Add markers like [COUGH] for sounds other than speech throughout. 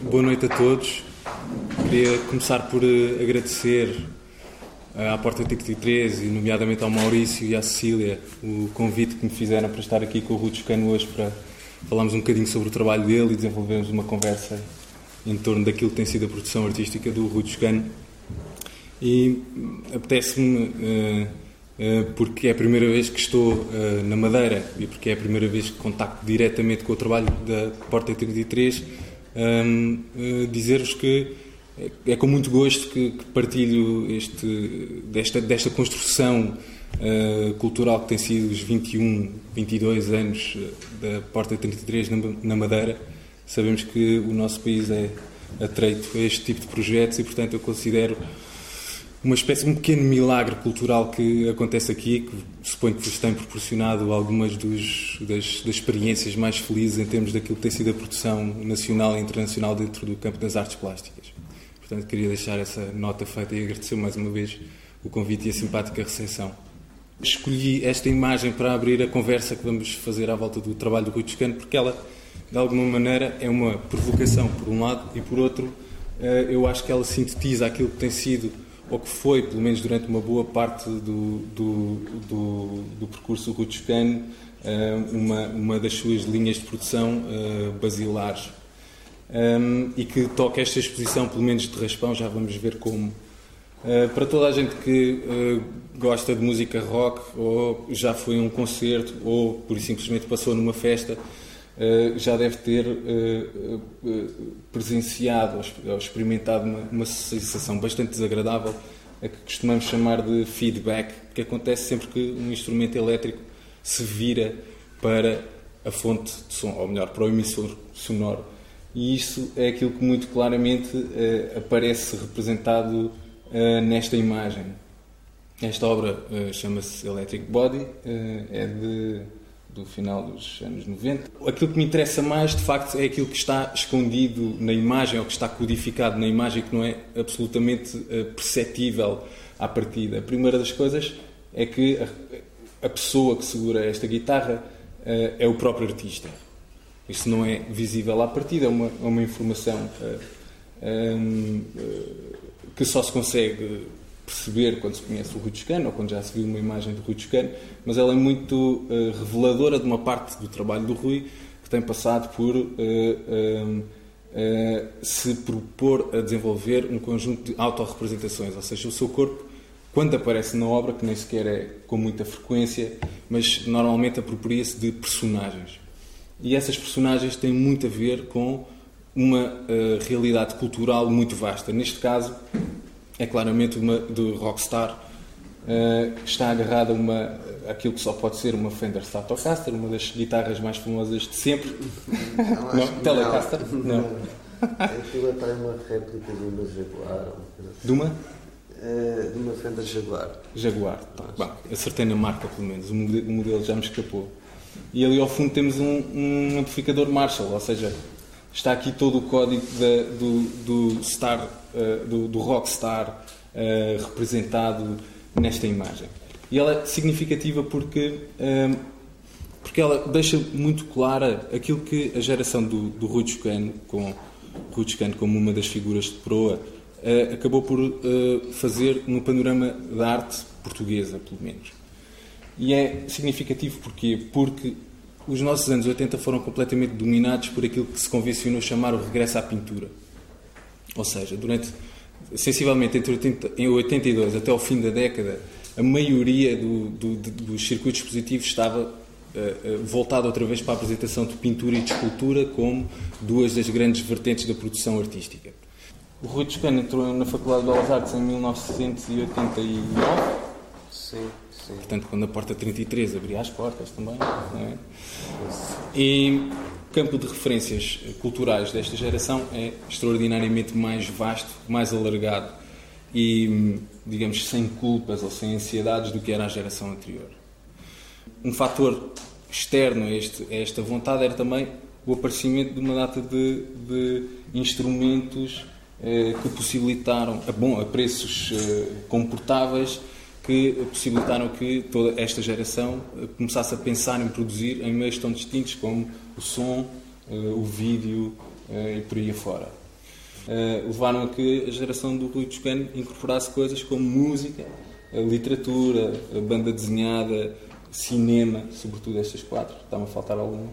boa noite a todos. Queria começar por uh, agradecer uh, à Porta 33 e, nomeadamente, ao Maurício e à Cecília o convite que me fizeram para estar aqui com o Rui Cano hoje para falarmos um bocadinho sobre o trabalho dele e desenvolvermos uma conversa em torno daquilo que tem sido a produção artística do Rui Cano. E apetece-me. Uh, porque é a primeira vez que estou na Madeira e porque é a primeira vez que contacto diretamente com o trabalho da Porta 33 um, uh, dizer-vos que é, é com muito gosto que, que partilho este, desta, desta construção uh, cultural que tem sido os 21, 22 anos da Porta 33 na, na Madeira. Sabemos que o nosso país é atreito a este tipo de projetos e, portanto, eu considero uma espécie um pequeno milagre cultural que acontece aqui, que suponho que vos tem proporcionado algumas dos, das, das, experiências mais felizes em termos daquilo que tem sido a produção nacional e internacional dentro do campo das artes plásticas. Portanto, queria deixar essa nota feita e agradecer mais uma vez o convite e a simpática recepção. Escolhi esta imagem para abrir a conversa que vamos fazer à volta do trabalho do Rui Toscano, porque ela, de alguma maneira, é uma provocação, por um lado, e por outro, eh, eu acho que ela sintetiza aquilo que tem sido ou que foi, pelo menos durante uma boa parte do, do, do, do percurso Rutschkan, eh, uma, uma das suas linhas de produção uh, basilares. Um, e que toca esta exposição, pelo menos de raspão, já vamos ver como. Uh, para toda a gente que gosta de música rock, ou já foi a um concerto, ou por simplesmente passou numa festa, eh, já deve ter eh, eh, presenciado ou experimentado uma, sensação bastante desagradável, a que costumamos chamar de feedback, que acontece sempre que um instrumento elétrico se vira para a fonte de som, ou melhor, para o emissor sonoro. E isso é aquilo que muito claramente aparece representado nesta imagem. Esta obra chama-se Electric Body, é de do final dos anos 90. Aquilo que me interessa mais, de facto, é aquilo que está escondido na imagem ou que está codificado na imagem que não é absolutamente uh, perceptível à partida. A primeira das coisas é que a, pessoa que segura esta guitarra uh, é o próprio artista. Isso não é visível à partida, é uma, é uma informação eh, um, que só se consegue perceber quando se conhece o Rui Toscano ou quando já se viu uma imagem do Rui Toscano, mas ela é muito uh, reveladora de uma parte do trabalho do Rui que tem passado por uh, uh, se propor a desenvolver um conjunto de autorrepresentações, ou seja, o seu corpo, quando aparece na obra, que nem sequer é com muita frequência, mas normalmente apropria-se de personagens. E essas personagens têm muito a ver com uma realidade cultural muito vasta. Neste caso, é claramente uma do Rockstar, uh, que está agarrada a uma, aquilo que só pode ser uma Fender Stratocaster, uma das guitarras mais famosas de sempre. Não, [LAUGHS] não Telecaster? [LAUGHS] Não. não. Aquilo é uma réplica de uma Jaguar. De uma? Uh, de uma Fender Jaguar. Jaguar, tá. Bom, acertei na marca pelo menos, o modelo já me escapou. E ali ao fundo temos um, um amplificador Marshall, ou seja, está aqui todo o código da, do, do Star uh, do, do rockstar uh, representado nesta imagem. E ela é significativa porque, uh, porque ela deixa muito clara aquilo que a geração do, do Rui Chicano, com Rui Chicano como uma das figuras de proa, acabou por fazer no panorama da arte portuguesa, pelo menos. E é significativo porquê? Porque os nossos anos 80 foram completamente dominados por aquilo que se convencionou chamar o regresso à pintura. Ou seja, durante sensivelmente entre 80, em 82 até o fim da década, a maioria do, do, dos circuitos expositivos estava uh, uh, voltada outra vez para a apresentação de pintura e de escultura como duas das grandes vertentes da produção artística. O Rui Toscano entrou na Faculdade de Belas Artes em 1989. Sim, sim. Portanto, quando a porta 33 abria as portas também. Não é? E campo de referências culturais desta geração é extraordinariamente mais vasto, mais alargado e, digamos, sem culpas ou sem ansiedades do que era a geração anterior. Um fator externo a, este, a esta vontade era também o aparecimento de uma data de, de instrumentos eh, que possibilitaram, a, bom, a preços eh, comportáveis, que possibilitaram que toda esta geração eh, começasse a pensar em produzir em meios tão distintos como o som, eh, o vídeo eh, e por aí afora. levaram a que a geração do Rui Toscano incorporasse coisas como música, literatura, banda desenhada, cinema, sobretudo estas quatro. Está-me a faltar alguma?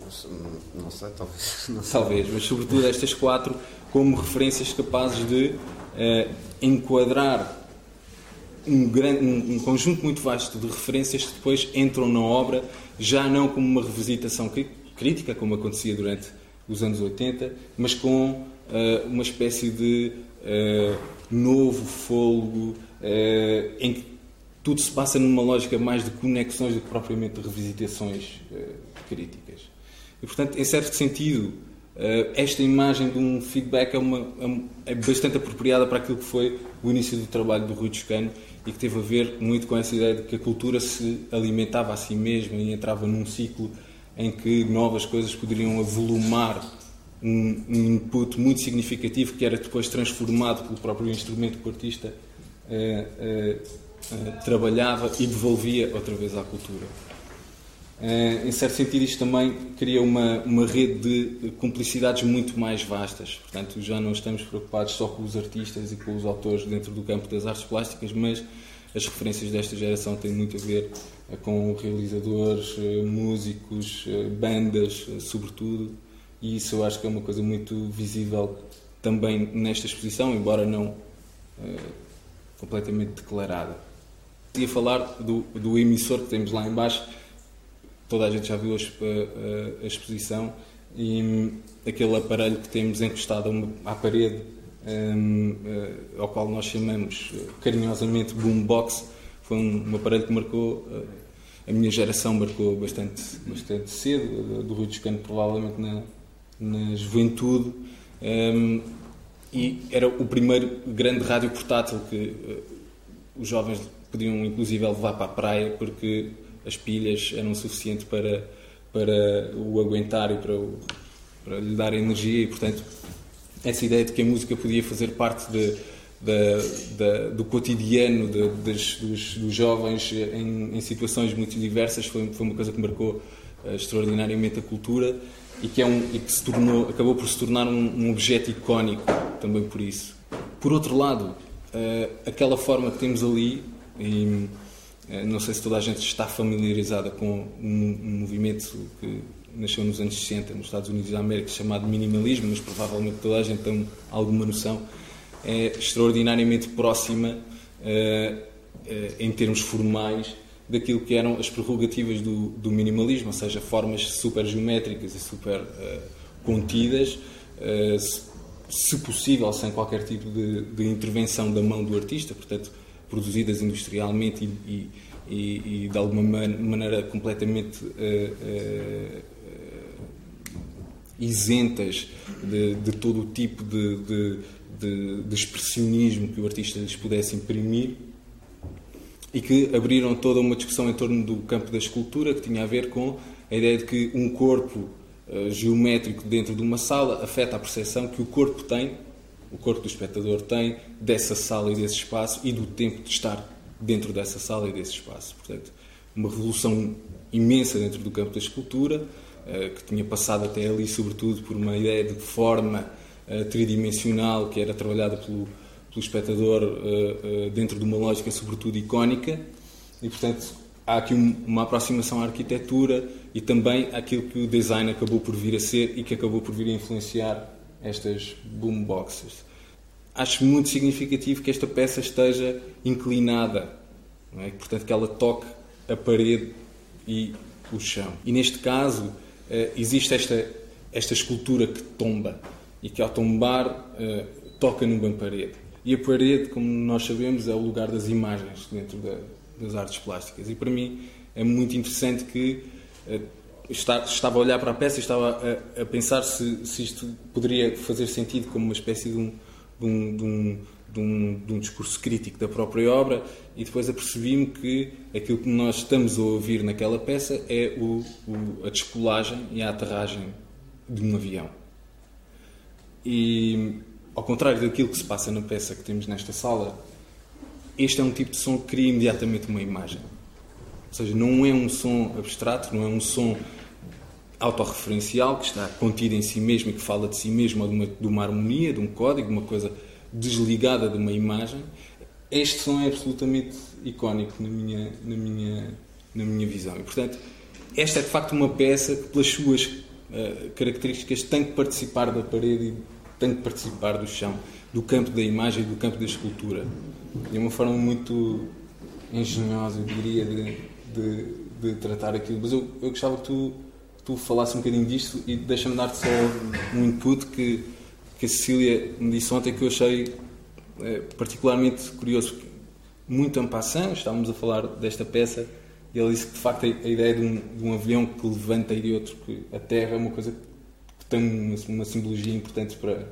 Não, não sei, talvez. [LAUGHS] Não sei. Talvez, mas sobretudo estas quatro como referências capazes de enquadrar um, grande, um, um, conjunto muito vasto de referências que depois entram na obra, já não como uma revisitação crítica, como acontecia durante os anos 80, mas com uh, uma espécie de uh, novo fôlego uh, em que tudo se passa numa lógica mais de conexões do que propriamente de revisitações críticas. E, portanto, em certo sentido, esta imagem de um feedback é, uma, é, bastante apropriada para aquilo que foi o início do trabalho do Rui Toscano e que teve a ver muito com essa ideia de que a cultura se alimentava a si mesma e entrava num ciclo em que novas coisas poderiam avolumar um, um input muito significativo que era depois transformado pelo próprio instrumento que o artista eh, eh, eh, trabalhava e devolvia outra vez à cultura. Em certo sentido, isto também cria uma, uma rede de cumplicidades muito mais vastas. Portanto, já não estamos preocupados só com os artistas e com os autores dentro do campo das artes plásticas, mas as referências desta geração têm muito a ver eh, com realizadores, eh, músicos, eh, bandas, sobretudo, e isso eu acho que é uma coisa muito visível também nesta exposição, embora não completamente declarada. Ia falar do, do emissor que temos lá embaixo, toda a gente já viu a, exposição, e hum, aquele aparelho que temos encostado à parede um, uh, ao qual nós chamamos eh, carinhosamente boombox, foi um, aparelho que marcou, uh, a minha geração marcou bastante, bastante cedo, do Rui Toscano provavelmente na, na juventude, um, e era o primeiro grande rádio portátil que uh, os jovens podiam inclusive levar para a praia porque as pilhas eram suficientes para, para o aguentar e para, o, para lhe dar energia e portanto essa ideia de que a música podia fazer parte de, de, de, do cotidiano dos, dos, jovens em, em, situações muito diversas foi, foi uma coisa que marcou uh, extraordinariamente a cultura e que, é um, e que se tornou, acabou por se tornar um, um objeto icónico também por isso. Por outro lado, uh, aquela forma que temos ali, não sei se toda a gente está familiarizada com um, um movimento que nasceu nos anos 60 nos Estados Unidos da América, chamado minimalismo, mas provavelmente toda a gente tem alguma noção, é extraordinariamente próxima, uh, uh, em termos formais, daquilo que eram as prerrogativas do, do minimalismo, ou seja, formas super geométricas e super contidas, se, se, possível, sem qualquer tipo de, de, intervenção da mão do artista, portanto, produzidas industrialmente e, e, e, de alguma maneira completamente isentas de, de todo o tipo de, de, de, expressionismo que o artista lhes pudesse imprimir e que abriram toda uma discussão em torno do campo da escultura que tinha a ver com a ideia de que um corpo uh, geométrico dentro de uma sala afeta a percepção que o corpo tem, o corpo do espectador tem, dessa sala e desse espaço e do tempo de estar dentro dessa sala e desse espaço. Portanto, uma revolução imensa dentro do campo da escultura eh, que tinha passado até ali, sobretudo, por uma ideia de forma eh, tridimensional que era trabalhada pelo, pelo espectador eh, dentro de uma lógica, sobretudo, icónica. E, portanto, há aqui uma aproximação à arquitetura e também àquilo que o design acabou por vir a ser e que acabou por vir a influenciar estas boomboxes. Acho muito significativo que esta peça esteja inclinada, é? portanto que ela toque a parede e o chão. E neste caso, eh, existe esta, esta escultura que tomba e que ao tombar eh, toca numa parede. E a parede, como nós sabemos, é o lugar das imagens dentro da, das artes plásticas. E para mim é muito interessante que eh, estava a olhar para a peça e estava a, a pensar se, se, isto poderia fazer sentido como uma espécie de um, de um, de um de um, de um, discurso crítico da própria obra e depois apercebi-me que aquilo que nós estamos a ouvir naquela peça é o, o, a descolagem e a aterragem de um avião. E, ao contrário daquilo que se passa na peça que temos nesta sala, este é um tipo de som que cria imediatamente uma imagem. Ou seja, não é um som abstrato, não é um som autorreferencial, que está contida em si mesmo e que fala de si mesmo, de uma, de uma harmonia, de um código, de uma coisa desligada de uma imagem. Este som é absolutamente icónico na minha, na minha, na minha visão. E, portanto, esta é de facto uma peça que, pelas suas uh, características, tem que participar da parede e tem que participar do chão, do campo da imagem e do campo da escultura. De uma forma muito engenhosa, eu diria, de, de, de tratar aquilo. Mas eu, eu gostava que tu, tu falasse um bocadinho disto e deixa-me dar-te só um input que, que a Cecília me disse ontem que eu achei é, particularmente curioso. Muito en passant, estávamos a falar desta peça e ele disse que de facto a ideia de um, de um avião que levanta e de outro, que a Terra é uma coisa que tem uma, uma simbologia importante para,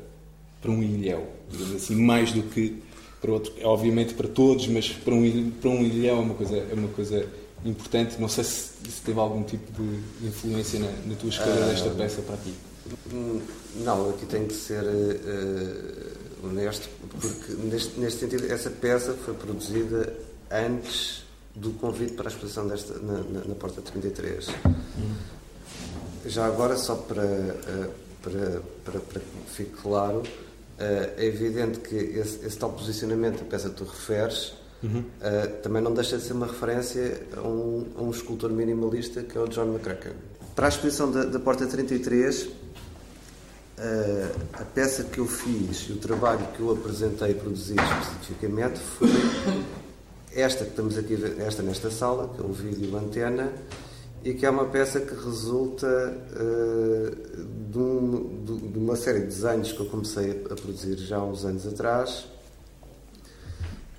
para um ilhéu, digamos assim, mais do que para outro, obviamente para todos, mas para um, para um ilhéu é uma coisa, é uma coisa importante. Não sei se, se teve algum tipo de influência na, na tua escolha uh, desta peça para ti. Não, aqui tenho que ser uh, honesto, porque neste, neste sentido, essa peça foi produzida antes do convite para a exposição desta, na, na, na Porta 33. Hum. Já agora, só para, uh, para, para, para que fique claro, é evidente que esse, esse tal posicionamento da peça que tu referes uhum. também não deixa de ser uma referência a um, a um escultor minimalista que é o John McCracken. Para a exposição da, da Porta 33, a peça que eu fiz e o trabalho que eu apresentei e produzi especificamente foi esta que estamos aqui, esta nesta sala, que é o vídeo Antena, e que é uma peça que resulta uh, de, um, de, uma série de desenhos que eu comecei a produzir já há uns anos atrás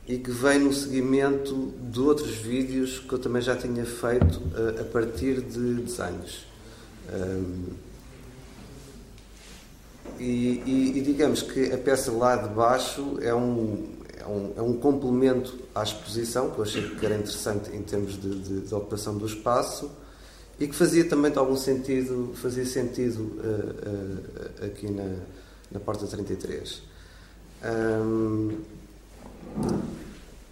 e que vem no seguimento de outros vídeos que eu também já tinha feito uh, a partir de desenhos. E, e, e, digamos que a peça lá de baixo é um, é um, é um complemento à exposição, que eu achei que era interessante em termos de, de, de ocupação do espaço, e que fazia também de algum sentido, fazia sentido uh, uh, aqui na, na Porta 33. Um,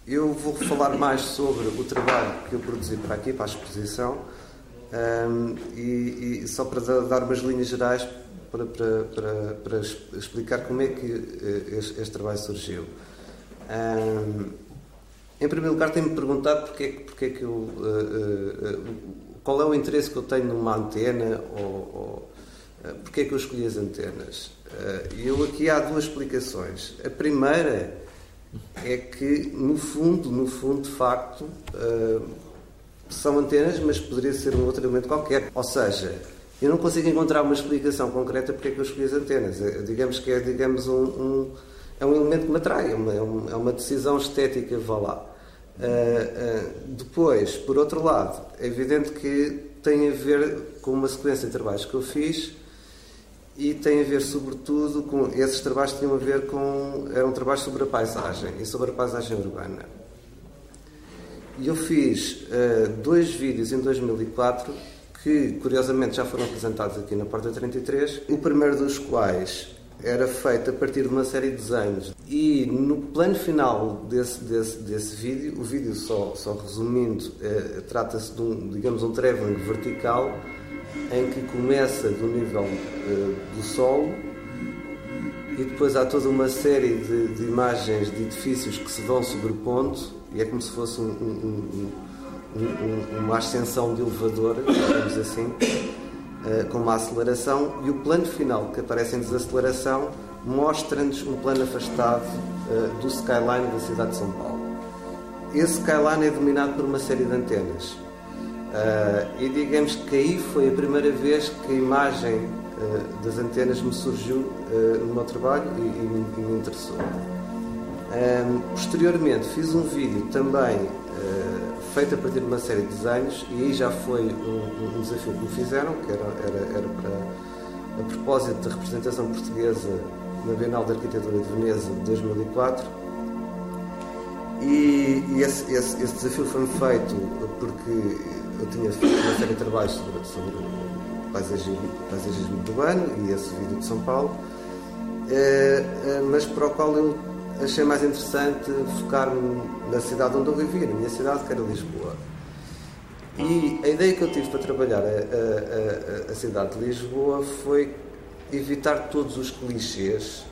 eu vou falar mais sobre o trabalho que eu produzi para aqui, para a exposição, um, e, e, só para dar umas linhas gerais para, para, para, para explicar como é que eh, este, este trabalho surgiu. Um, em primeiro lugar, tenho-me perguntado porque, porque é que eu. Uh, uh, qual é o interesse que eu tenho numa antena ou, ou uh, porque é que eu escolhi as antenas? E eu aqui há duas explicações. A primeira é que, no fundo, no fundo, de facto, são antenas, mas poderia ser um outro elemento qualquer. Ou seja, eu não consigo encontrar uma explicação concreta porque é que eu escolhi as antenas. Digamos que é digamos, um, um é um elemento que me atrai, é uma, é uma decisão estética, vá lá. Uh, uh, depois, por outro lado, é evidente que tem a ver com uma sequência de trabalhos que eu fiz e tem a ver, sobretudo, com. Esses trabalhos tinham a ver com. eram trabalhos sobre a paisagem e sobre a paisagem urbana. E eu fiz uh, dois vídeos em 2004 que, curiosamente, já foram apresentados aqui na Porta 33. O primeiro dos quais era feito a partir de uma série de desenhos. E no plano final desse, desse, desse vídeo, o vídeo só, só resumindo, é, trata-se de um, digamos, um travelling vertical em que começa do nível é, do solo e depois há toda uma série de, de, imagens de edifícios que se vão sobrepondo e é como se fosse um, um, uma ascensão de elevador, digamos assim, eh, com uma aceleração e o plano final que aparece em desaceleração mostra-nos um plano afastado uh, do skyline da cidade de São Paulo. Esse skyline é dominado por uma série de antenas. Uh, e digamos que aí foi a primeira vez que a imagem uh, das antenas me surgiu no meu trabalho e, e, e me interessou. posteriormente fiz um vídeo também feito a partir de uma série de desenhos e aí já foi um, um desafio que me fizeram, que era, era, era para, a propósito da representação portuguesa na Bienal de Arquitetura de Veneza de 2004. E, e esse, esse, esse, desafio foi feito porque eu tinha feito uma série de trabalhos sobre, sobre paisagismo, paisagismo urbano e esse vídeo de São Paulo, eh, eh, mas para o qual eu achei mais interessante focar-me na cidade onde eu vivia, na minha cidade, que era Lisboa. E a ideia que eu tive para trabalhar a, a, a, cidade de Lisboa foi evitar todos os clichês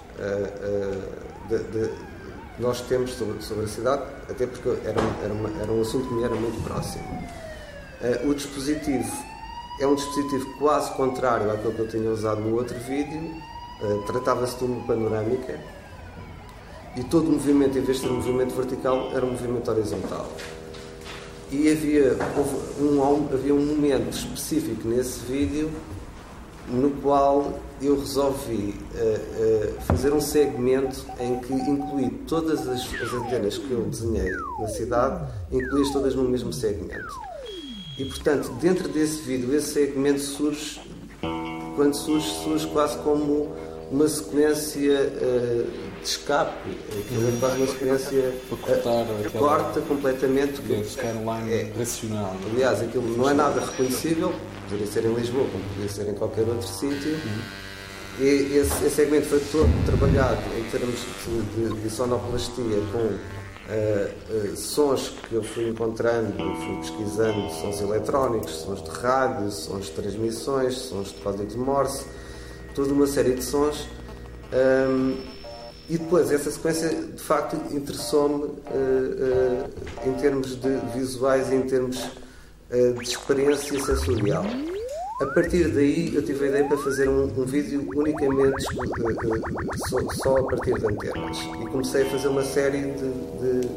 que nós temos sobre, sobre, a cidade, até porque era, era, uma, era, um assunto que me era muito próximo. O dispositivo é um dispositivo quase contrário àquele que eu tinha usado no outro vídeo, tratava-se de uma panorâmica e todo o movimento, em vez de ser um movimento vertical, era um movimento horizontal. E havia, um, havia um momento específico nesse vídeo no qual eu resolvi uh, uh, fazer um segmento em que incluí todas as, as antenas que eu desenhei na cidade, incluí-as todas no mesmo segmento. E portanto, dentro desse vídeo, esse segmento surge, quando surge, surge quase como uma sequência uh, de escape, aquilo é quase uma sequência cortar, uh, corta completamente. Que, scanline é, racional. Aliás, aquilo não é nada reconhecível, poderia ser em Lisboa, como poderia ser em qualquer outro sítio. Uhum. E esse, esse, segmento foi todo trabalhado em termos de, de, de sonoplastia com uh, uh, sons que eu fui encontrando, fui pesquisando, sons eletrónicos, sons de rádio, sons de transmissões, sons de código de Morse toda uma série de sons. Um, e depois, essa sequência de facto interessou-me uh, em termos de visuais, em termos de experiência sensorial. A partir daí, eu tive a ideia para fazer um, um vídeo unicamente só, só, a partir de antenas. E comecei a fazer uma série de, de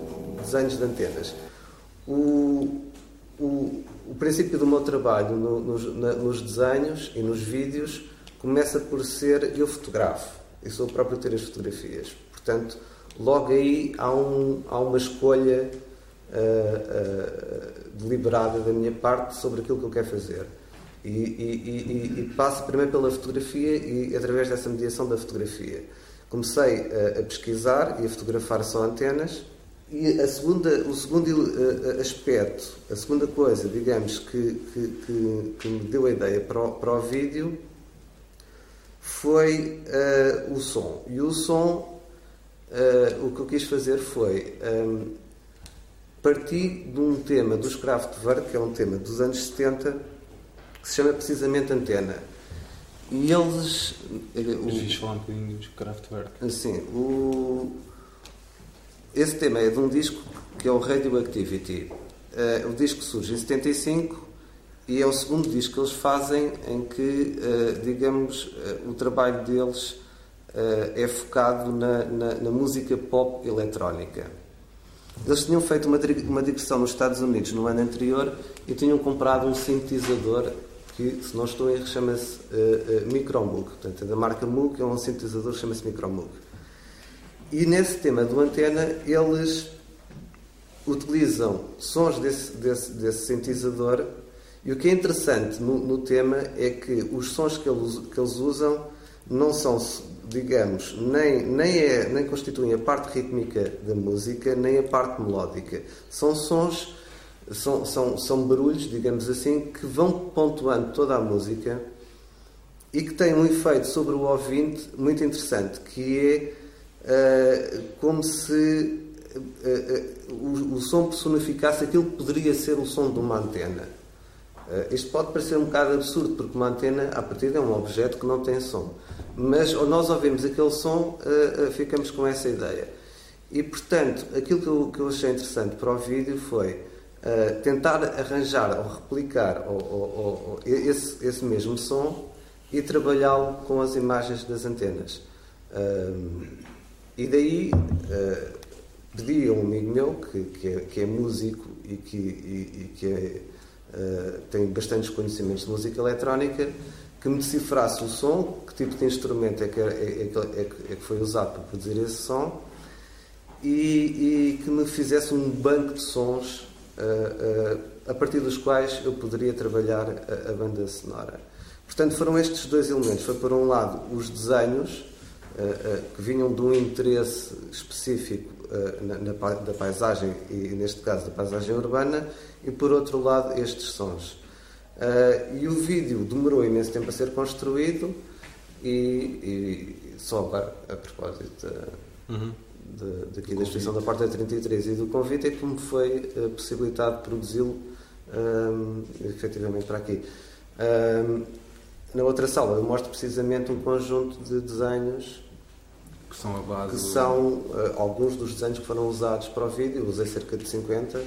desenhos de antenas. O, o, o, princípio do meu trabalho no, nos, na, nos desenhos e nos vídeos começa por ser eu fotografo. Eu sou o próprio ter as fotografias. Portanto, logo aí há, um, há uma escolha uh, uh, deliberada da minha parte sobre aquilo que eu quero fazer. E, e, e, e passo primeiro pela fotografia e através dessa mediação da fotografia. Comecei a, a pesquisar e a fotografar só antenas. E a segunda, o segundo uh, aspecto, a segunda coisa, digamos, que, que, que, que me deu a ideia para o, para o vídeo foi uh, o som. E o som, uh, o que eu quis fazer foi um, ehm, partir de um tema dos Kraftwerk, que é um tema dos anos 70, que se chama precisamente Antena. E eles. Mas fiz falar um bocadinho dos Kraftwerk. Sim, o, esse tema é de um disco que é o Radioactivity. Uh, o disco surge em 75 e é o segundo disco que eles fazem em que, uh, digamos, uh, o trabalho deles é focado na, na, na, música pop eletrónica. Eles tinham feito uma, uma digressão nos Estados Unidos no ano anterior e tinham comprado um sintetizador que, se não estou em chama-se Micromoog. Portanto, é da marca Moog, é um sintetizador que chama-se Micromoog. E nesse tema do antena, eles utilizam sons desse, desse, desse sintetizador e o que é interessante no, no tema é que os sons que eles, que eles usam não são, digamos, nem, nem, é, nem constituem a parte rítmica da música, nem a parte melódica. São sons, são, são, são barulhos, digamos assim, que vão pontuando toda a música e que têm um efeito sobre o ouvinte muito interessante, que é uh, como se uh, uh, o, o som personificasse aquilo que poderia ser o som de uma antena. Uh, isto pode parecer um bocado absurdo, porque uma antena, a partir é um objeto que não tem som. Mas nós ouvimos aquele som, ficamos com essa ideia. E, portanto, aquilo que eu, que eu achei interessante para o vídeo foi tentar arranjar ou replicar ou, ou, ou, esse, esse, mesmo som e trabalhá-lo com as imagens das antenas. e daí pedi a um amigo meu, que, que, é, que é músico e que, e, e que é uh, tem bastantes conhecimentos de música eletrónica, que me decifrasse o som, que tipo de instrumento é que, é, é, é, é que foi usado para produzir esse som, e, e que me fizesse um banco de sons uh, uh, a partir dos quais eu poderia trabalhar a, a, banda sonora. Portanto, foram estes dois elementos. Foi, por um lado, os desenhos, que vinham de um interesse específico na, na, da paisagem, e neste caso da paisagem urbana, e por outro lado estes sons. Uh, e o vídeo demorou imenso tempo a ser construído e, e só agora, a propósito uhum. De, daqui da exposição da Porta 33 e do convite, é que me foi uh, possibilitado produzi-lo um, efetivamente para aqui. Um, na outra sala eu mostro precisamente um conjunto de desenhos que são a base. Que são uh, alguns dos desenhos que foram usados para o vídeo, usei cerca de 50,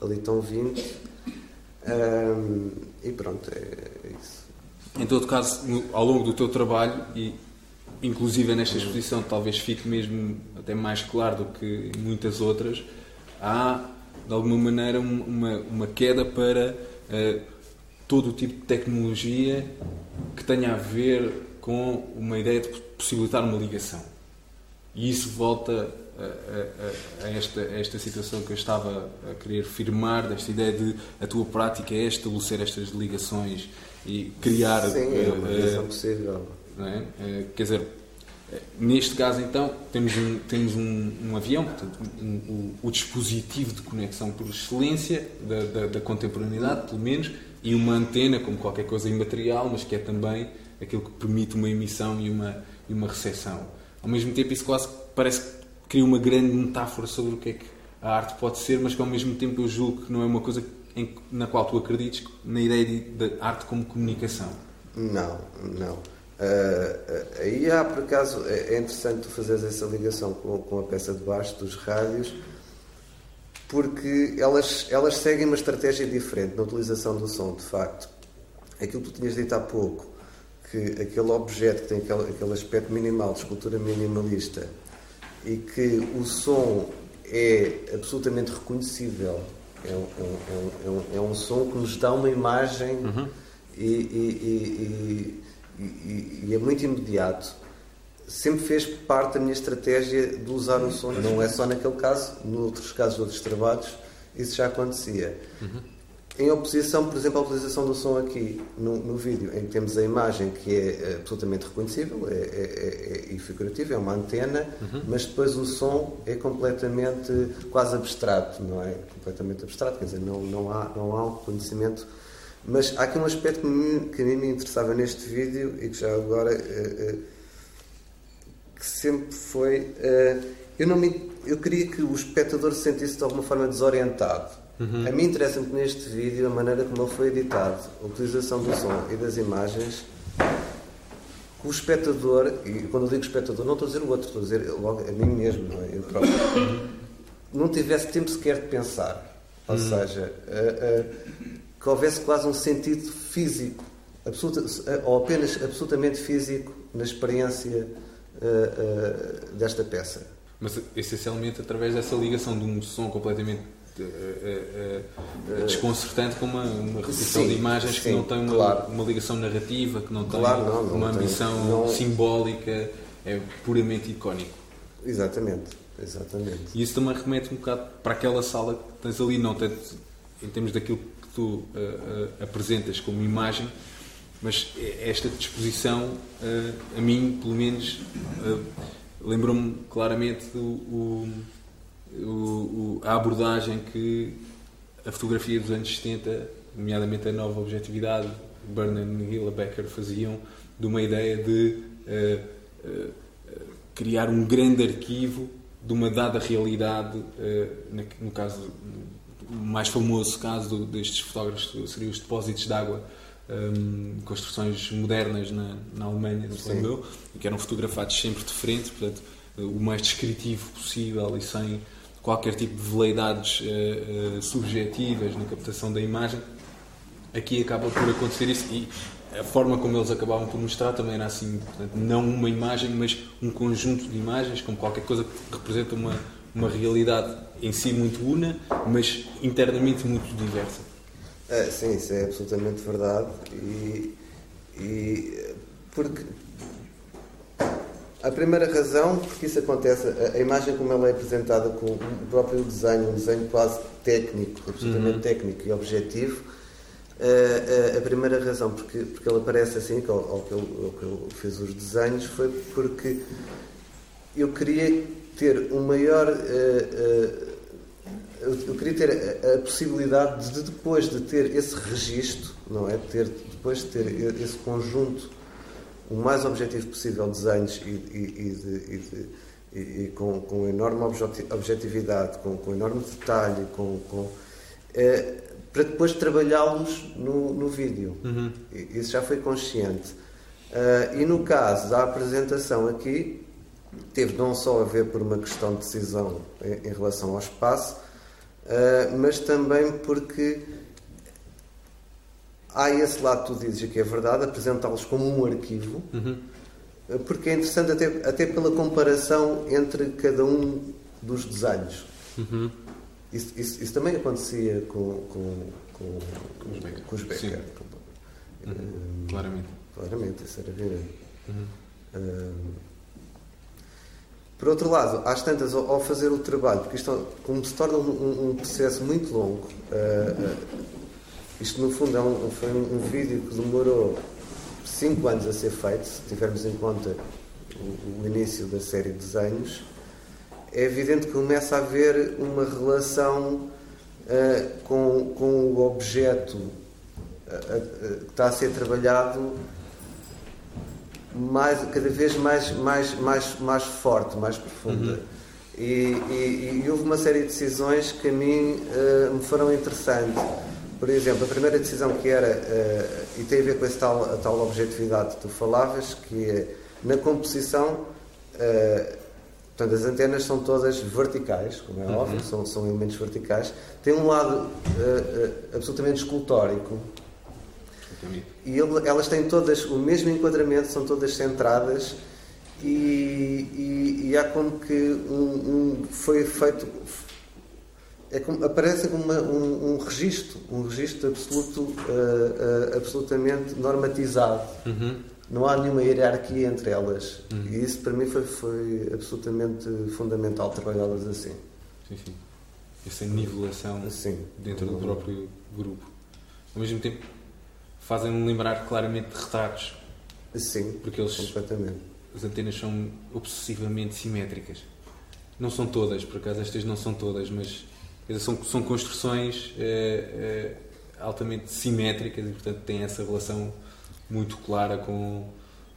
ali estão 20. Um, e pronto, é, é, isso. Em todo caso, no, ao longo do teu trabalho, e inclusive nesta exposição talvez fique mesmo até mais claro do que em muitas outras, há de alguma maneira uma, uma queda para uh, todo o tipo de tecnologia que tenha a ver com uma ideia de possibilitar uma ligação. E isso volta a, a, a, esta, a, esta, situação que eu estava a querer firmar, desta ideia de a tua prática é estabelecer estas ligações e criar. Sim, é uma ligação possível. É? Uh, quer dizer, neste caso então, temos um, temos um, um avião, portanto, um, o dispositivo de conexão por excelência da, da, da contemporaneidade, pelo menos, e uma antena, como qualquer coisa imaterial, mas que é também aquilo que permite uma emissão e uma, e uma recepção. Ao mesmo tempo, isso quase parece que cria uma grande metáfora sobre o que é que a arte pode ser, mas que ao mesmo tempo eu julgo que não é uma coisa em, na qual tu acredites na ideia de, de arte como comunicação. Não, não. Uh, aí há, por acaso, é, é interessante tu fazeres essa ligação com, com a peça de baixo dos rádios, porque elas, elas seguem uma estratégia diferente na utilização do som, de facto. Aquilo que tu tinhas dito há pouco, que aquele objeto que tem aquele, aquele aspecto minimal, de escultura minimalista, e que o som é absolutamente reconhecível, é um, é um, é um, é som que nos dá uma imagem uhum. e, e, e, e, é muito imediato. Sempre fez parte da minha estratégia de usar o som, não é só naquele caso, noutros casos, de outros trabalhos, isso já acontecia. Uhum. Em oposição, por exemplo, à utilização do som aqui no, no vídeo, em que temos a imagem que é eh, absolutamente reconhecível é, é, é, é, e figurativa, é uma antena, uhum. mas depois o som é completamente quase abstrato, não é? Completamente abstrato, quer dizer, não, não, há, não há um reconhecimento. Mas há aqui um aspecto que, me, que a mim me interessava neste vídeo e que já agora. Uh, uh, que sempre foi. Uh, eu, não me, eu queria que o espectador se sentisse de alguma forma desorientado Uhum. A mim interessa-me neste vídeo a maneira como ele foi editado, a utilização do som e das imagens, o espectador, e quando eu digo espectador, não estou a dizer o outro, estou a dizer logo a mim mesmo, não é? Eu próprio, não tivesse tempo sequer de pensar. Ou uhum. seja, uh, uh, que houvesse quase um sentido físico, absoluta, uh, ou apenas absolutamente físico, na experiência desta peça. Mas essencialmente através dessa ligação de um som completamente desconcertante com uma, uma repetição sim, de imagens sim, que não tem uma, claro. uma, ligação narrativa, que não tem claro, não, não uma ambição não... simbólica, é puramente icónico. Exatamente, exatamente. E isso também remete um bocado para aquela sala que tens ali, não tanto em termos daquilo que tu uh, uh, apresentas como imagem, mas esta disposição, uh, a mim, pelo menos, lembrou-me claramente o, o, o, a abordagem que a fotografia dos anos 70, nomeadamente a nova objetividade, Burnham e Hilla Becker faziam de uma ideia de criar um grande arquivo de uma dada realidade, no caso, o mais famoso caso destes fotógrafos seriam os depósitos de água um, construções modernas na, na Alemanha, sei eu, que eram fotografados sempre de frente, portanto, o mais descritivo possível e sem qualquer tipo de veleidades uh, uh, subjetivas na captação da imagem, aqui acaba por acontecer isso e a forma como eles acabavam por mostrar também era assim, portanto, não uma imagem, mas um conjunto de imagens, como qualquer coisa que representa uma, uma realidade em si muito una, mas internamente muito diversa. É, sim, isso é absolutamente verdade. E, e porque a primeira razão porque isso acontece, a, a, imagem como ela é apresentada com o próprio desenho, um desenho quase técnico, absolutamente uhum. técnico e objetivo, a, a, a, primeira razão porque, porque ela aparece assim, ao, ao, que eu, ao que eu fiz os desenhos, foi porque eu queria ter um maior. Uh, uh, eu queria ter a, a, possibilidade de depois de ter esse registro, não é? Ter, depois de ter esse conjunto o mais objetivo possível desenhos e, e, e, e com, com, enorme objetividade, com, com enorme detalhe, com, com é, para depois trabalhá-los no, no vídeo. Uhum. Isso já foi consciente. Uh, e no caso da apresentação aqui, teve não só a ver por uma questão de decisão em, em relação ao espaço, uh, mas também porque há esse lado que tu dizes que é verdade, apresentá-los como um arquivo, uhum. porque é interessante até, até pela comparação entre cada um dos desenhos. Uhum. Isso, isso, isso, também acontecia com, com, com, os Becker. Com os Becker. Uhum. Um, claramente. Claramente, isso era evidente. Uhum. Um, por outro lado, às tantas, ao, fazer o trabalho, porque isto como se torna um, um processo muito longo, uh, isto no fundo é um, foi um, vídeo que demorou 5 anos a ser feito, se tivermos em conta o, o início da série de desenhos, é evidente que começa a haver uma relação uh, com, com o objeto uh, uh, que está a ser trabalhado mais, cada vez mais, mais, mais, mais forte, mais profunda. Uhum. E, e, e, houve uma série de decisões que a mim me foram interessantes. Por exemplo, a primeira decisão que era, e tem a ver com essa tal, a tal objetividade que tu falavas, que é na composição Portanto, as antenas são todas verticais, como é óbvio, uhum. são, são elementos verticais. Tem um lado uh, uh, absolutamente escultórico. E ele, elas têm todas o mesmo enquadramento, são todas centradas e, e, e há como que um, um foi feito. É como, aparece como uma, um, um registro, um registro absoluto, uh, absolutamente normatizado. Uhum não há nenhuma hierarquia entre elas. Uhum. E isso para mim foi, foi absolutamente fundamental trabalhá-las assim. Sim, sim. Essa nivelação sim. dentro do próprio grupo. Ao mesmo tempo, fazem-me lembrar claramente de retratos. Sim, porque eles, completamente. As antenas são obsessivamente simétricas. Não são todas, por acaso estas não são todas, mas são, são construções é, é, altamente simétricas e, portanto, têm essa relação muito clara com,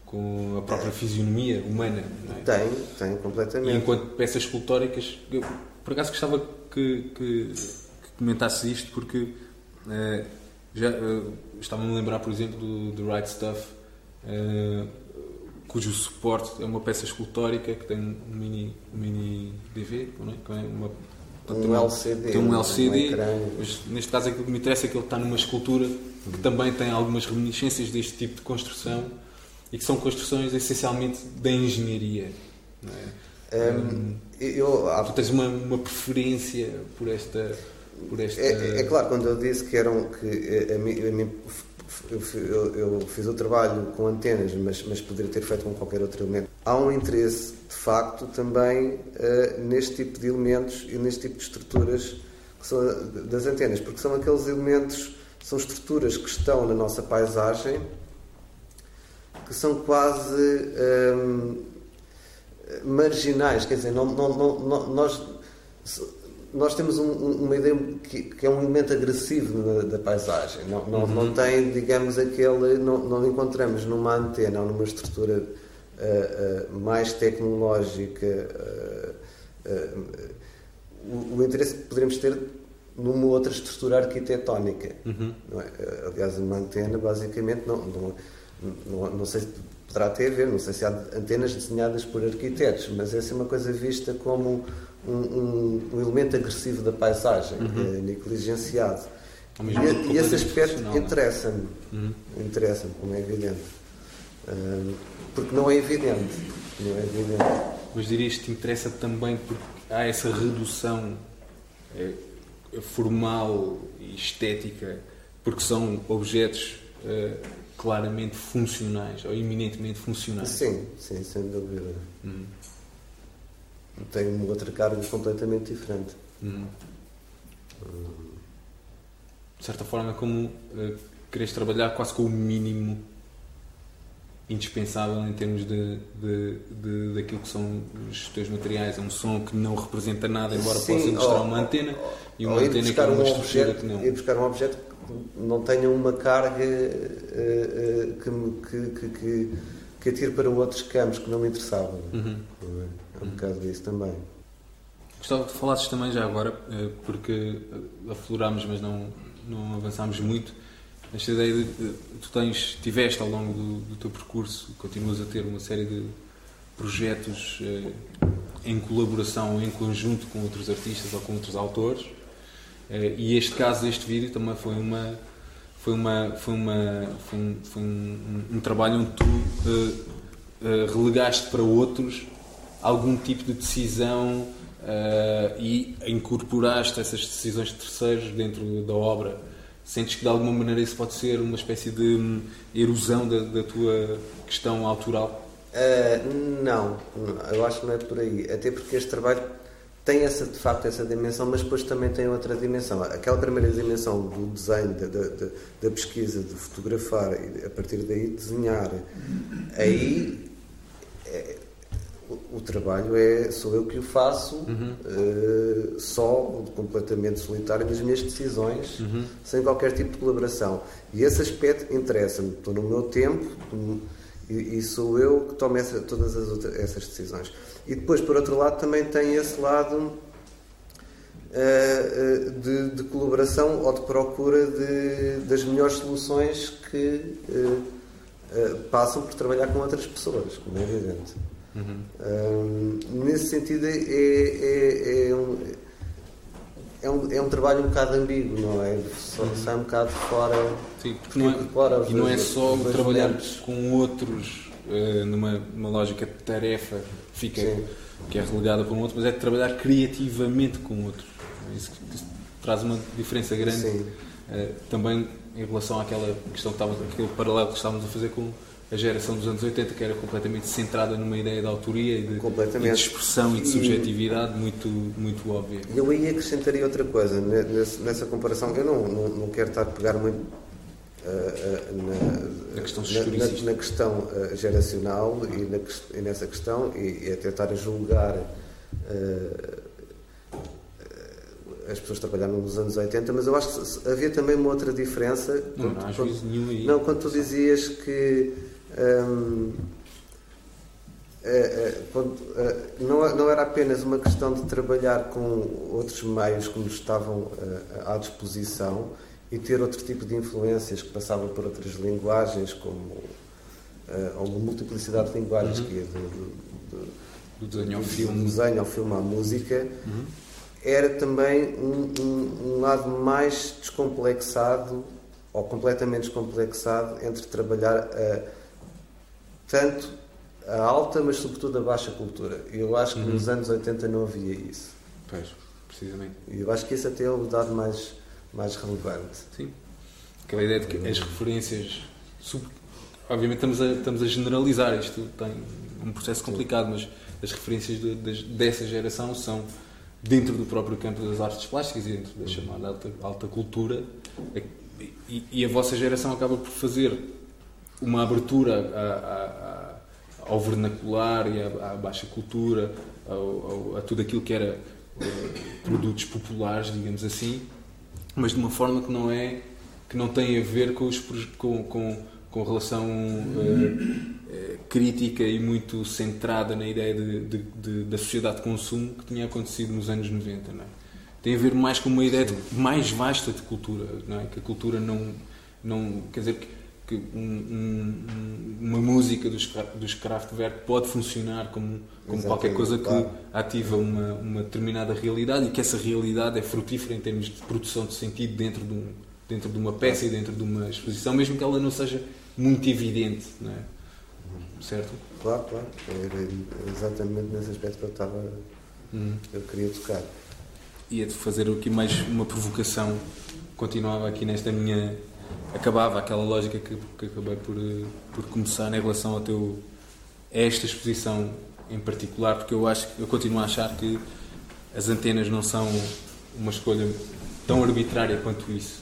com a própria fisionomia humana. É? Tem, tem, completamente. E enquanto peças escultóricas, eu por acaso gostava que, que, que comentasse isto, porque uh, já uh, estava-me a lembrar, por exemplo, do, do Right Stuff, uh, cujo suporte é uma peça escultórica que tem um mini, um mini DV, não é? uma, um tem LCD. Tem um LCD, um mas neste caso aquilo que me interessa é que ele está numa escultura que também tem algumas reminiscências deste tipo de construção e que são construções essencialmente da engenharia. É? Um, eu, tu tens uma, uma preferência por esta. Por. É, é, claro, quando eu disse que eram. que a mim, a mim eu, eu, eu, fiz o trabalho com antenas, mas, mas poderia ter feito com qualquer outro elemento. Há um interesse, de facto, também uh, neste tipo de elementos e neste tipo de estruturas que são das antenas, porque são aqueles elementos são estruturas que estão na nossa paisagem que são quase hum, marginais, quer dizer, não, não, não, nós, nós temos um, uma ideia que, que, é um elemento agressivo da, da paisagem, não, não, uhum. não tem, digamos, aquele, não, não encontramos numa antena ou numa estrutura uh, uh, mais tecnológica. Uh, o, o interesse que poderíamos ter numa outra estrutura arquitetónica. Uhum. É? Aliás, uma antena, basicamente, não, não, não, não, sei se poderá ter a ver, não sei se há antenas desenhadas por arquitetos, mas essa é uma coisa vista como um, um, um elemento agressivo da paisagem, uhum. é, negligenciado. E, e, esse aspecto é? interessa-me, uhum. interessa-me, como é evidente. Uh, porque não é evidente. Não é evidente. Mas dirias que te interessa também porque há essa redução. É formal e estética, porque são objetos uh, claramente funcionais ou eminentemente funcionais. Sim, sim, sem dúvida. Uhum. Tem uma outra carga completamente diferente. Uhum. De certa forma, é como uh, queres trabalhar quase com o mínimo indispensável em termos de, de, de, daquilo que são os teus materiais. É um som que não representa nada, embora Sim, possa ilustrar uma antena, e uma antena que é uma um estrutura objeto, que não. Ir buscar um objeto que não tenha uma carga uh, uh, que, que, que, que atire para outros campos que não me interessavam. Uhum. É um bocado disso também. Gostava de falasses também já agora, porque aflorámos, mas não, não avançámos muito, esta ideia de tu tens, tiveste ao longo do, do teu percurso, continuas a ter uma série de projetos eh, em colaboração, em conjunto com outros artistas ou com outros autores. Eh, e este caso, este vídeo, também foi uma foi uma foi uma foi um, foi um, um trabalho onde tu relegaste para outros algum tipo de decisão uh, e incorporaste essas decisões de terceiros dentro da obra? Sentes que de alguma maneira isso pode ser uma espécie de hum, erosão da, da tua questão autoral? Não. Eu acho que não é por aí. Até porque este trabalho tem essa, de facto essa dimensão, mas depois também tem outra dimensão. Aquela primeira dimensão do desenho, da, da, da pesquisa, de fotografar e a partir daí desenhar, aí é, o, trabalho é sou eu que o faço uhum. uh, só, completamente solitário, nas minhas decisões, uhum. sem qualquer tipo de colaboração. E esse aspecto interessa-me. Estou no meu tempo e, e sou eu que tomo essa, todas as outras, essas decisões. E depois, por outro lado, também tem esse lado uh, de, de, colaboração ou de procura de, das melhores soluções que uh, passam por trabalhar com outras pessoas, como é evidente. Uhum. nesse sentido, é, é, é, um, é, um, é um trabalho um bocado ambíguo, não é? Só, uhum. Sai um bocado fora. Sim, porque não é, e não é só trabalhar com outros numa, numa lógica de tarefa fica, que é relegada para um outro, mas é trabalhar criativamente com outros. Isso, isso traz uma diferença grande uh, também em relação àquela questão que estava, aquele paralelo que estávamos a fazer com a geração dos anos 80, que era completamente centrada numa ideia de autoria e de, e de expressão e de subjetividade muito, muito óbvia. Eu aí acrescentaria outra coisa nessa comparação. Eu não, não, não quero estar a pegar muito na, na, questão na, na, questão uh, geracional e, na, e, nessa questão e, e a tentar julgar uh, as pessoas trabalharam nos anos 80, mas eu acho que havia também uma outra diferença. Não, quando, não, quando, nenhum aí. não quando tu dizias que um, quando, não, não era apenas uma questão de trabalhar com outros meios que nos estavam à disposição, e ter outro tipo de influências que passavam por outras linguagens, como uh, uma multiplicidade de linguagens, uhum. que ia do, do, do, desenho ao filme, desenho ao filme à música, uhum. era também um, um, um, lado mais descomplexado ou completamente descomplexado entre trabalhar uh, tanto a alta, mas sobretudo a baixa cultura. Eu acho que uhum. nos anos 80 não havia isso. Pois, precisamente. E eu acho que isso até é o dado mais mais relevante. Sim. Aquela ideia de que as referências. Sub... Obviamente estamos a, estamos a generalizar, isto tem um processo complicado, mas as referências de, de, dessa geração são dentro do próprio campo das artes plásticas e dentro da chamada alta, alta cultura. E, e, a vossa geração acaba por fazer uma abertura a, a, a, ao vernacular e à, baixa cultura, ao, ao, a tudo aquilo que era uh, produtos populares, digamos assim, mas de uma forma que não é que não tem a ver com, os, com, com, com relação uh, crítica e muito centrada na ideia de, de, de, da sociedade de consumo que tinha acontecido nos anos 90. Não é? Tem a ver mais com uma ideia de, mais vasta de cultura, não é? que a cultura não, não quer dizer que, que um, um, uma música dos, dos Kraftwerk pode funcionar como, como qualquer coisa que ativa uma, uma determinada realidade e que essa realidade é frutífera em termos de produção de sentido dentro de um, dentro de uma peça e dentro de uma exposição, mesmo que ela não seja muito evidente, não é? Certo? Claro, claro. Era exatamente nesse aspecto que eu estava. Uhum. Eu queria tocar. Ia de fazer aqui mais uma provocação. Continuava aqui nesta minha. Acabava aquela lógica que, que acabei por, por começar em relação ao teu, a esta exposição em particular, porque eu acho eu continuo a achar que as antenas não são uma escolha tão arbitrária quanto isso.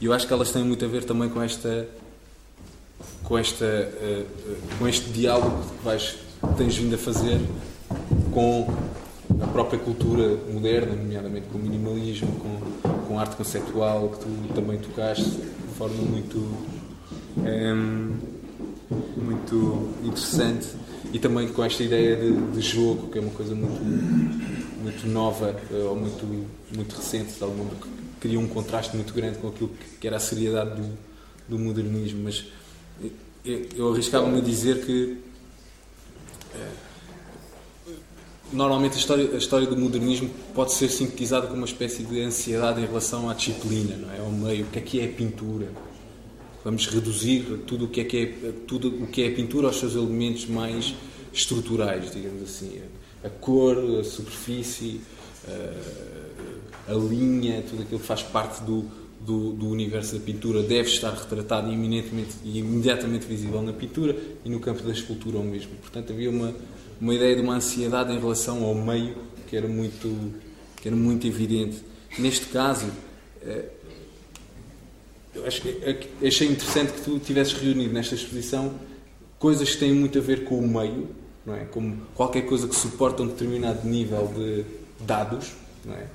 E eu acho que elas têm muito a ver também com esta com esta uh, com este diálogo que vais tens vindo a fazer com a própria cultura moderna, nomeadamente com o minimalismo, com, com a arte conceptual que tu também tocaste forma muito ehm, muito interessante e também com esta ideia de, de jogo que é uma coisa muito muito nova eh, ou muito muito recente de alguma cria um contraste muito grande com aquilo que era a seriedade do, do modernismo. Mas eu, eu arriscava-me a dizer que normalmente a história, a história do modernismo pode ser sintetizada como uma espécie de ansiedade em relação à disciplina, não é? ao meio. O que é que é a pintura? Vamos reduzir tudo o que é, que é, tudo o que é a pintura aos seus elementos mais estruturais, digamos assim. A cor, a superfície, a, a linha, tudo aquilo que faz parte do, do, do, universo da pintura deve estar retratado eminentemente e imediatamente visível na pintura e no campo da escultura ao mesmo. Portanto, havia uma, uma ideia de uma ansiedade em relação ao meio que era muito, que era muito evidente. Neste caso, eh, acho que, achei interessante que tu tivesses reunido nesta exposição coisas que têm muito a ver com o meio, não é? como qualquer coisa que suporta um determinado nível de dados, não é?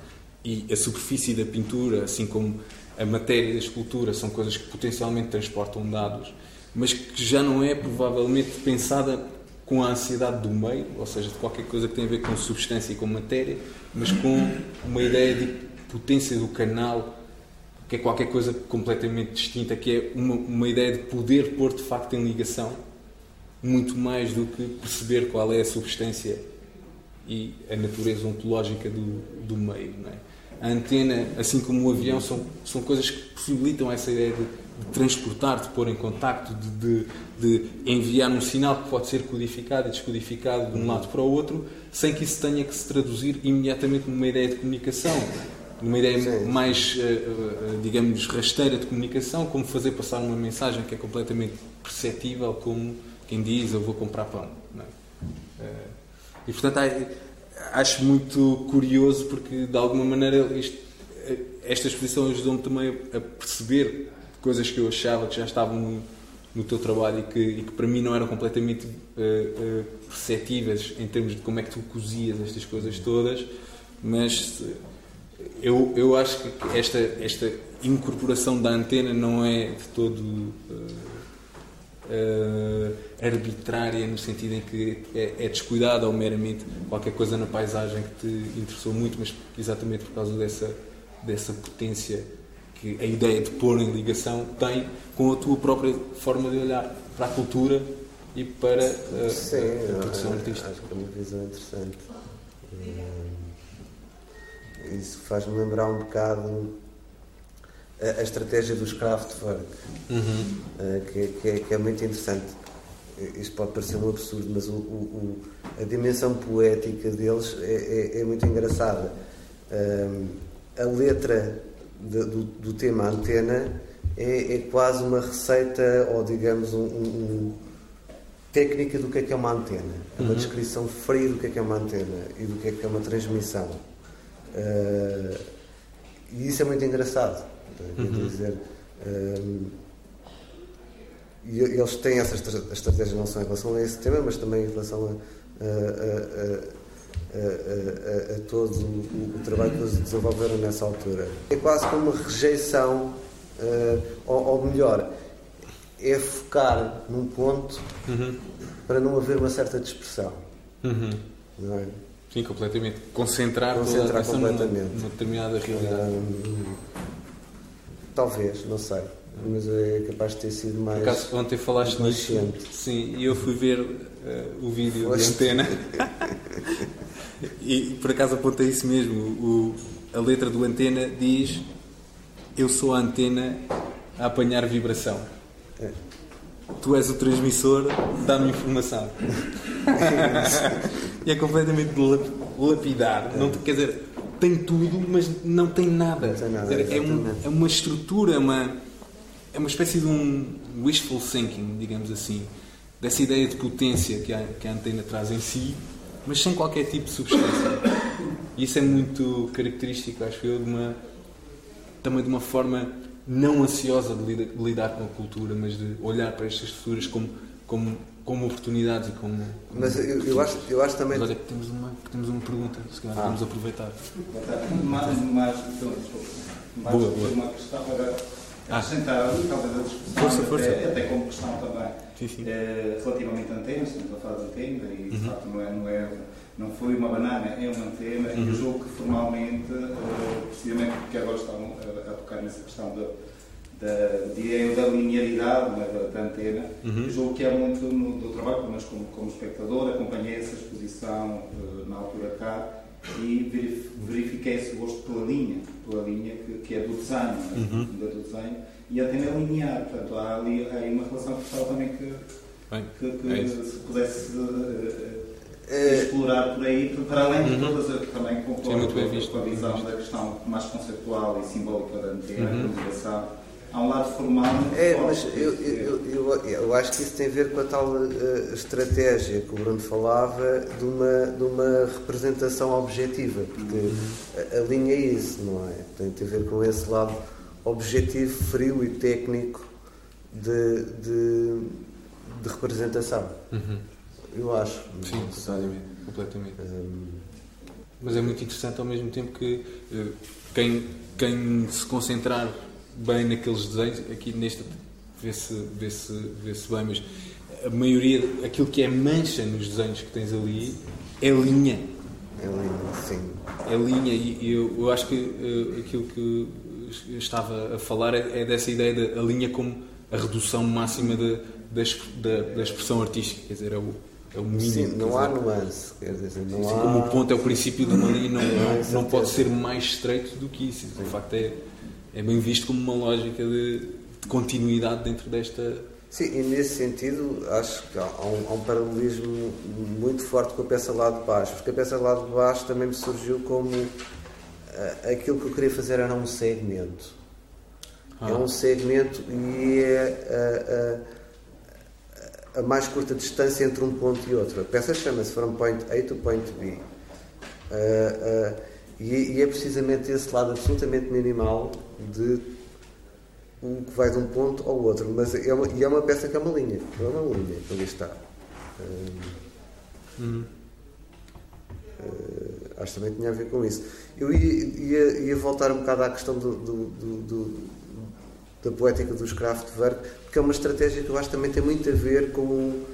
e a superfície da pintura, assim como a matéria da escultura, são coisas que potencialmente transportam dados, mas que já não é provavelmente pensada com a ansiedade do meio, ou seja, de qualquer coisa que tem a ver com substância e com matéria, mas com uma ideia de potência do canal, que é qualquer coisa completamente distinta, que é uma, uma ideia de poder pôr de facto em ligação, muito mais do que perceber qual é a substância e a natureza ontológica do, do meio. Não é? A antena, assim como o avião, são, são coisas que possibilitam essa ideia de de transportar, de pôr em contacto, de, de, de, enviar um sinal que pode ser codificado e descodificado de um lado para o outro, sem que isso tenha que se traduzir imediatamente numa ideia de comunicação, numa ideia Sim. mais, eh, eh, digamos, rasteira de comunicação, como fazer passar uma mensagem que é completamente perceptível, como quem diz eu vou comprar pão. É? Eh, e portanto acho muito curioso porque de alguma maneira isto, esta exposição ajudou-me também a perceber coisas que eu achava que já estavam no, no teu trabalho e que, e que, para mim não eram completamente uh, uh, perceptíveis em termos de como é que tu cozias estas coisas todas, mas eu, eu acho que esta, esta incorporação da antena não é de todo uh, arbitrária no sentido em que é, é descuidada ou meramente qualquer coisa na paisagem que te interessou muito, mas exatamente por causa dessa, dessa potência que a ideia de pôr em ligação tem com a tua própria forma de olhar para a cultura e para a, Sim, a, a produção é, artística. Acho que é uma visão interessante. Isso faz-me lembrar um bocado a, a estratégia dos Kraftwerk, uhum. Eh, que, que, é, que, é, muito interessante. Isto pode parecer um absurdo, mas o, o, a dimensão poética deles é, é, é muito engraçada. a letra de, do, do, tema antena é, é, quase uma receita ou digamos um, um, técnica do que é que é uma antena é uma uhum. descrição fria do que é que é uma antena e do que é que é uma transmissão uh, e isso é muito engraçado quer uhum. dizer um, e eles têm essa estratégia não só em relação a esse tema mas também em relação a, a, a a, todo o, o, trabalho que eles desenvolveram nessa altura. É quase como uma rejeição, uh, ou, ou, melhor, é focar num ponto uhum. para não haver uma certa dispersão. Uhum. Não é? Sim, completamente. Concentrar, Concentrar toda a completamente. Numa, numa determinada realidade. Um, talvez, não sei mas é capaz de ter sido mais. Por acaso, ontem falaste nisso. Sim, e eu fui ver uh, o vídeo Foste. de antena. e por acaso apontei isso mesmo. O, a letra do antena diz: Eu sou a antena a apanhar vibração. É. Tu és o transmissor, dá-me informação. [LAUGHS] e é completamente lapidar. É. Não, quer dizer, tem tudo, mas não tem nada. Não tem nada dizer, é, um, é, uma estrutura, uma, é uma espécie de um wishful thinking, digamos assim, dessa ideia de potência que a, que a antena traz em si mas sem qualquer tipo de substância. E isso é muito característico, acho eu, de uma, também de uma forma não ansiosa de lidar, de lidar com a cultura, mas de olhar para estas estruturas como, como, como oportunidades e como. Mas eu, eu, acho, eu acho também. Mas olha que temos uma, que temos uma pergunta, se calhar ah. vamos aproveitar. Mais, mais, mais, boa, boa. uma questão ah. acrescentar ali, talvez a discussão, força, força. Até, até como questão também, sim, sim. Eh, relativamente a antenas, estamos a falar de antena e de uhum. facto não é, não, é, não foi uma banana, é uma antena uhum. e eu julgo que formalmente, uh, precisamente porque agora estão a, a tocar nessa questão da, da, de, da linearidade né, da, da, antena, uhum. julgo que é muito no, do trabalho, mas como, como espectador, acompanhei essa exposição uh, na altura cá e verifiquei esse gosto pela linha, pela linha que, que é do desenho, né? uhum. do desenho, e a tema é linear, portanto há ali há uma relação que gostava também que, Bem, que, que é se pudesse uh, é... explorar por aí, para além de uhum. todas, também concordo com, com a visão da questão mais conceptual e simbólica da antena, uhum. da comunicação há um lado formal É, mas eu, eu, eu, eu, acho que isso tem a ver com a tal uh, estratégia que o Bruno falava de uma, de uma representação objetiva, porque uhum. a, a, linha é isso, não é? Tem, tem a ver com esse lado objetivo, frio e técnico de, de, de representação. Uhum. Eu acho. Sim, completamente. completamente. Um... Mas é muito interessante ao mesmo tempo que uh, quem, quem se concentrar bem naqueles desenhos, aqui neste vê-se vê -se, vê -se bem, mas a maioria, aquilo que é mancha nos desenhos que tens ali é linha. É linha, sim. É linha e eu, eu acho que uh, aquilo que estava a falar é, é dessa ideia da linha como a redução máxima da, da, da, expressão artística, quer dizer, é o, é o mínimo. Sim, não há nuance, quer dizer, não há... Como o ponto é o princípio de uma linha, não, não, não pode ser mais estreito do que isso. De facto, é, é bem visto como uma lógica de, de continuidade dentro desta. Sim, e nesse sentido acho que há um, há um, paralelismo muito forte com a peça lá de baixo, porque a peça lá de baixo também me surgiu como uh, aquilo que eu queria fazer era um segmento. Ah. É um segmento e é a, a, a, mais curta distância entre um ponto e outro. A peça chama-se From Point A to Point B. Uh, uh, e, e, é precisamente esse lado absolutamente minimal de um que vai de um ponto ao outro. Mas é uma, e é uma peça que é uma linha. É uma linha que ali está. Uhum. Uh, acho que também tinha a ver com isso. Eu ia, ia, ia voltar um bocado à questão do, do, do, do da poética dos Kraftwerk, porque é uma estratégia que eu acho que também tem muito a ver com o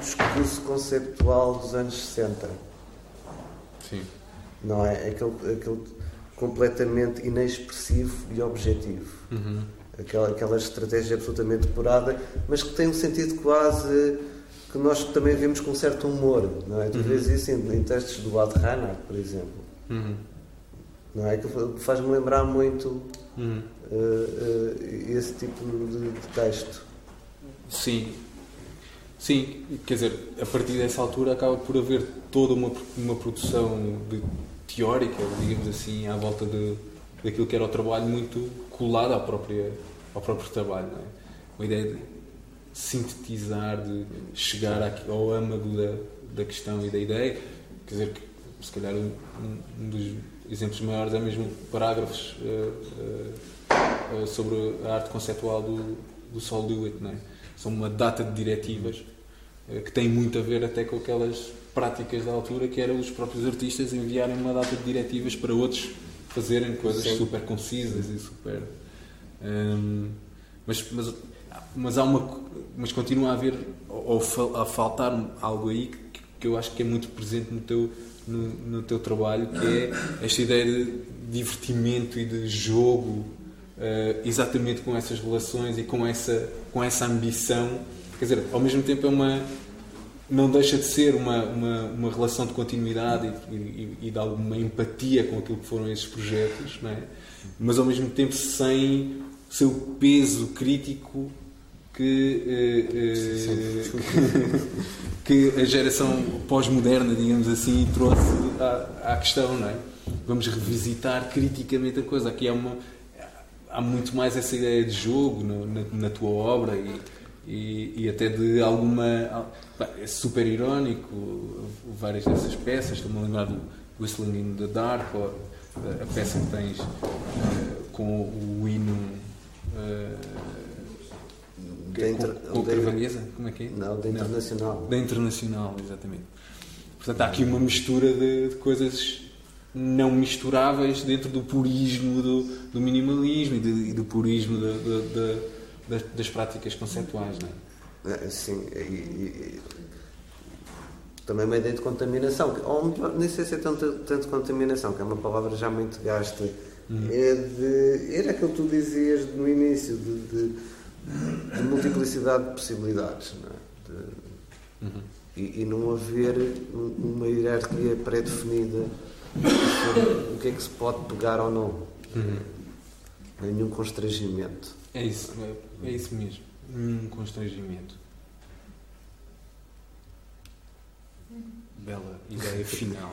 discurso conceptual dos anos 60. Sim não é? Aquele, aquele completamente inexpressivo e objetivo. Uhum. Aquela, aquela estratégia absolutamente depurada, mas que tem um sentido quase que nós também vemos com certo humor, não é? Tu uhum. vês isso em, em, textos do Ad Reinhardt, por exemplo. Uhum. Não é? Que faz-me lembrar muito uh, uh, esse tipo de, de texto. Sim, Sim, quer dizer, a partir dessa altura acaba por haver toda uma, uma produção de teórica, digamos assim, à volta de, daquilo que era o trabalho muito própria, ao próprio trabalho. Não é? Uma ideia de sintetizar, de chegar ao âmago da, da questão e da ideia. Quer dizer, que se calhar um, um dos exemplos maiores é mesmo parágrafos uh, uh, uh, sobre a arte conceptual do, do Sol Lewitt. É? São uma data de diretivas que têm muito a ver até com aquelas práticas da altura, que eram os próprios artistas enviarem uma data de diretivas para outros fazerem coisas Sim. super concisas e super. Um, mas, mas, mas, há uma, mas continua a haver, ou a faltar algo aí que, que eu acho que é muito presente no teu, no, no, teu trabalho, que é esta ideia de divertimento e de jogo, uh, exatamente com essas relações e com essa, com essa ambição. Quer dizer, ao mesmo tempo é uma não deixa de ser uma, uma, uma relação de continuidade e, e, e, de alguma empatia com aquilo que foram esses projetos, é? mas ao mesmo tempo sem seu peso crítico que, eh, eh, [LAUGHS] que a geração pós-moderna, digamos assim, trouxe à, à, questão. Não é? Vamos revisitar criticamente a coisa. Aqui há, uma, há muito mais essa ideia de jogo no, na, na tua obra e, e, e até de alguma. É super irónico, várias dessas peças. Estou-me a lembrar do Whistling in the Dark, ou a peça que tens uh, com o hino. Uh, Inter... com, com a Carvalhesa, como é que é? Não, da Internacional. Não, da Internacional, exatamente. Portanto, há aqui uma mistura de, de coisas não misturáveis dentro do purismo do, do minimalismo e do, e do purismo de, de, de, das, das, práticas conceptuais, não é? é sim, e, e, também uma ideia de contaminação, ou melhor, nem sei se é tanto, tanto contaminação, que é uma palavra já muito gasta, hum. é de, era aquilo que tu dizias no início, de, de, de multiplicidade de possibilidades, não é? De, uhum. e, e não haver uma hierarquia pré-definida sobre o que é que se pode pegar ou não. Uhum. Nenhum constrangimento. É isso, é, isso mesmo. Nenhum constrangimento. Bela ideia final.